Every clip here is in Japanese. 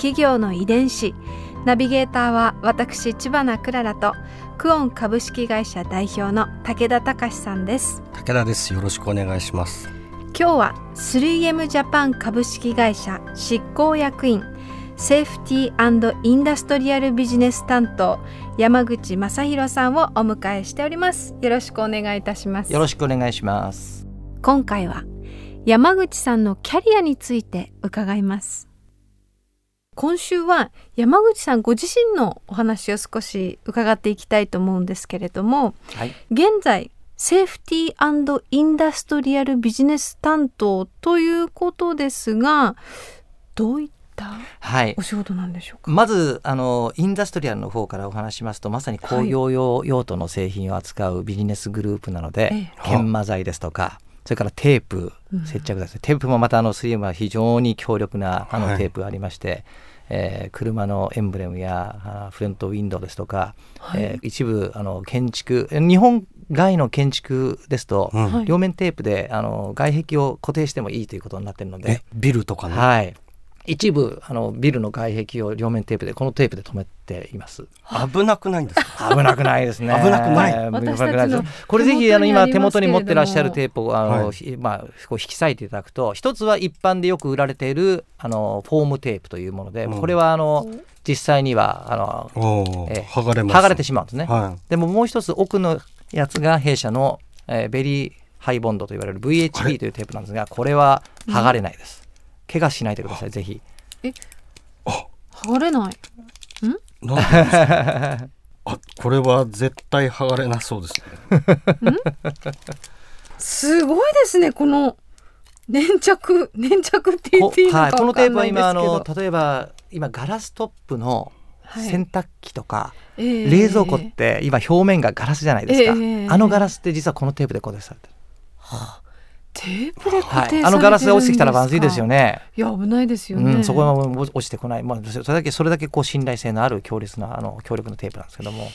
企業の遺伝子。ナビゲーターは私千葉なクララとクオン株式会社代表の武田隆さんです。武田です。よろしくお願いします。今日は 3M ジャパン株式会社執行役員セーフティーインダストリアルビジネス担当山口正弘さんをお迎えしております。よろしくお願いいたします。よろしくお願いします。今回は山口さんのキャリアについて伺います今週は山口さんご自身のお話を少し伺っていきたいと思うんですけれども、はい、現在セーフティーインダストリアルビジネス担当ということですがどういったお仕事なんでしょうか、はい、まずあのインダストリアルの方からお話しますとまさに工業用用途の製品を扱うビジネスグループなので、ええ、研磨剤ですとかそれからテープ接着剤、うん、テープもまたあの 3M は非常に強力なあのテープがありまして、はいえー、車のエンブレムやフロントウィンドウですとか、はい、えー、一部あの建築日本外の建築ですと、うん、両面テープであの外壁を固定してもいいということになっているので。ビルとかね、はい、一部あのビルの外壁を両面テープでこのテープで止めています。危なくないんですか？危なくないですね。危なくない？これぜひあの今手元に持ってらっしゃるテープをあの、はい、まあこう引き裂いていただくと一つは一般でよく売られているあのフォームテープというもので、うん、これはあの実際にはあの、え剥がれ剥がれてしまうんですね、はい、でももう一つ奥のやつが弊社の、えー、 Very High Bond と言われる VHB というテープなんですがこれは剥がれないです、うん、怪我しないでくださいぜひ。え？あ。剥がれない。ん？なんでですか？あこれは絶対剥がれなそうですね。すごいですねこの粘着粘着って言っていいのか、はい、このテープは今あの例えば今ガラストップの洗濯機とか、はい、冷蔵庫って今表面がガラスじゃないですか、えー、あのガラスって実はこのテープで固定されてる。はあテープで固定、はい、あのガラスが落ちてきたらまずいですよね。いや危ないですよね。うん、そこが落ちてこない、まあそれだけそれだけこう信頼性のある強烈なあの強力なテープなんですけども。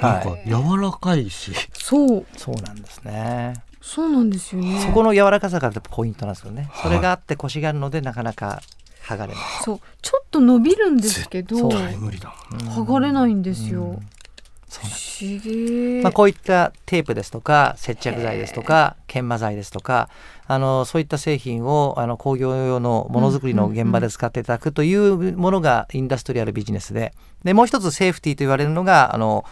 なんか柔らかいし、そうそうなんですね。そうなんですよね。そこの柔らかさがポイントなんですよね。それがあって腰があるのでなかなか剥がれない。そうちょっと伸びるんですけど、無理だ。剥がれないんですよ。うんそうなんです。まあ、こういったテープですとか接着剤ですとか研磨剤ですとかあのそういった製品をあの工業用のものづくりの現場で使っていただくというものがインダストリアルビジネスで。でもう一つセーフティーと言われるのがあの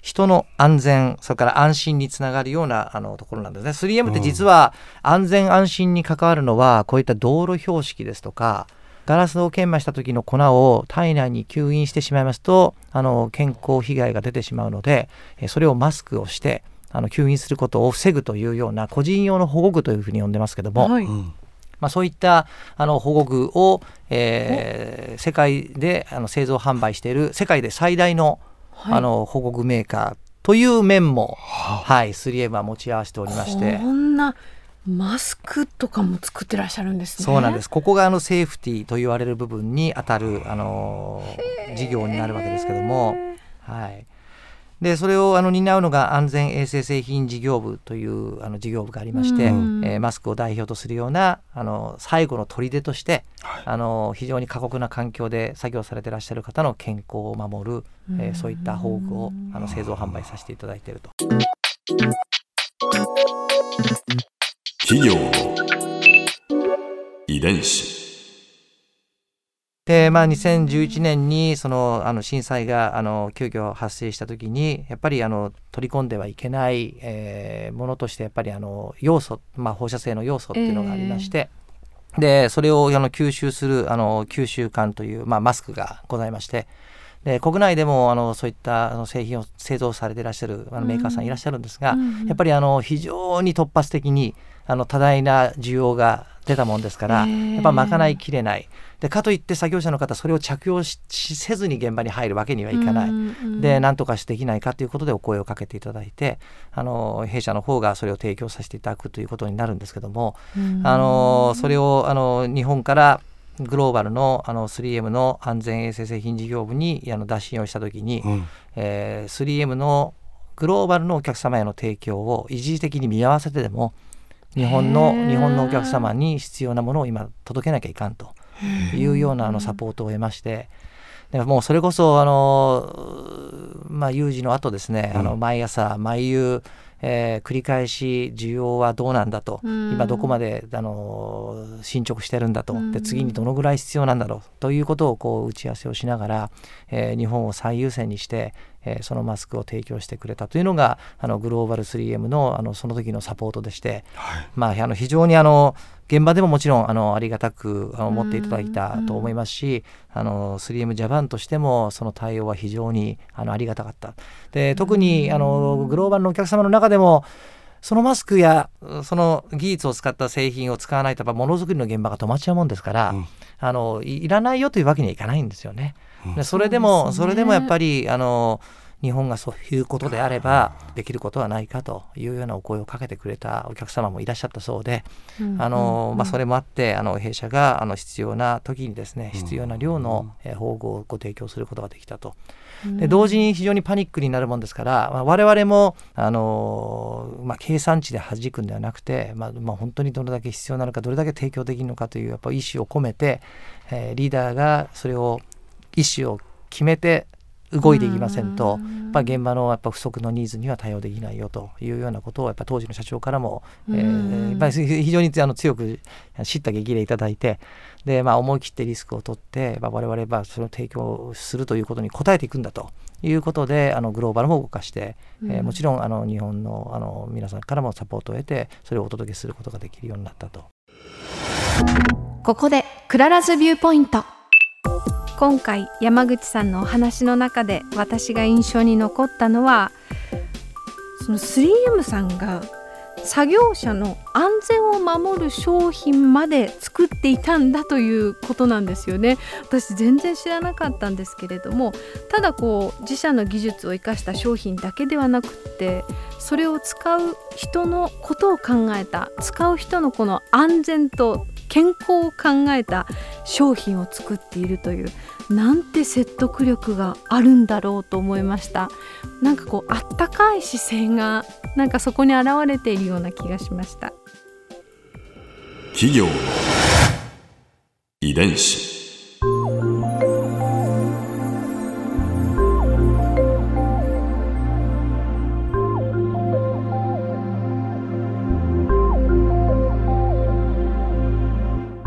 人の安全それから安心につながるようなあのところなんですね。3M って実は安全安心に関わるのはこういった道路標識ですとかガラスを研磨した時の粉を体内に吸引してしまいますとあの健康被害が出てしまうのでそれをマスクをしてあの吸引することを防ぐというような個人用の保護具というふうに呼んでますけども、はい、まあ、そういったあの保護具を、えー、世界であの製造販売している世界で最大の,、あの保護具メーカーという面も、はい、3M は持ち合わせておりまして。こんなマスクとかも作ってらっしゃるんですね。そうなんです。ここがあのセーフティーと言われる部分に当たるあの事業になるわけですけども、はい。でそれをあの担うのが安全衛生製品事業部というあの事業部がありまして、えー、マスクを代表とするようなあの最後の砦として、はい、あの非常に過酷な環境で作業されていらっしゃる方の健康を守る、えー、そういった宝具をあの製造販売させていただいていると。企業の遺伝子。でまあ、2011年にそのあの震災があの急遽発生した時にやっぱりあの取り込んではいけない、えー、ものとしてやっぱりあの要素、まあ、放射性の要素っていうのがありまして、えー、でそれをあの吸収するあの吸収管という、まあ、マスクがございましてで国内でもあのそういったあの製品を製造されていらっしゃるあのメーカーさんいらっしゃるんですが、うん、やっぱりあの非常に突発的にあの多大な需要が出たもんですからやっぱ賄いきれない。でかといって作業者の方それを着用しせずに現場に入るわけにはいかない、で何とかしてできないかということでお声をかけていただいてあの弊社の方がそれを提供させていただくということになるんですけども、あのそれをあの日本からグローバルのあの 3M の安全衛生製品事業部にあの打診をした時に、うん、えー、3M のグローバルのお客様への提供を一時的に見合わせてでも日本の日本のお客様に必要なものを今届けなきゃいかんというようなあのサポートを得まして。でもうそれこそあの、まあ、有事の後ですね、あの毎朝毎夕えー、繰り返し需要はどうなんだと、今どこまであの進捗してるんだと、で次にどのぐらい必要なんだろうということをこう打ち合わせをしながら、えー、日本を最優先にして、えー、そのマスクを提供してくれたというのがあのグローバル 3M のあのその時のサポートでして、はい、まあ、あの非常にあの現場でももちろんあのありがたく思っていただいたと思いますし、あの 3M ジャパンとしてもその対応は非常にあのありがたかった。で特にあのグローバルのお客様の中でもそのマスクやその技術を使った製品を使わないとやっぱものづくりの現場が止まっちゃうもんですから、うん、あのいらないよというわけにはいかないんですよね。うん、それでもそ、ね,、れでもやっぱりあの日本がそういうことであればできることはないかというようなお声をかけてくれたお客様もいらっしゃったそうで、あのまあ、それもあってあの弊社があの必要な時にですね必要な量の保護をご提供することができたと。で同時に非常にパニックになるもんですから、まあ、我々もあの、まあ、計算値で弾くんではなくて、まあまあ、本当にどれだけ必要なのかどれだけ提供できるのかというやっぱ意思を込めて、えー、リーダーがそれを意思を決めて動いていきませんと、やっぱ現場のやっぱ不足のニーズには対応できないよというようなことをやっぱ当時の社長からも、えー、やっぱり非常にあの強く叱咤激励いただいてで、まあ、思い切ってリスクを取って、まあ、我々はそれを提供するということに応えていくんだということであのグローバルも動かして、えー、もちろんあの日本のあの皆さんからもサポートを得てそれをお届けすることができるようになったと。ここで Clara's Viewpoint 今回山口さんのお話の中で私が印象に残ったのはその 3M さんが作業者の安全を守る商品まで作っていたんだということなんですよね。私全然知らなかったんですけれどもただこう自社の技術を生かした商品だけではなくってそれを使う人のことを考えた使う人のこの安全と健康を考えた商品を作っているというなんて説得力があるんだろうと思いました。なんかこうあったかい姿勢がなんかそこに現れているような気がしました。企業遺伝子。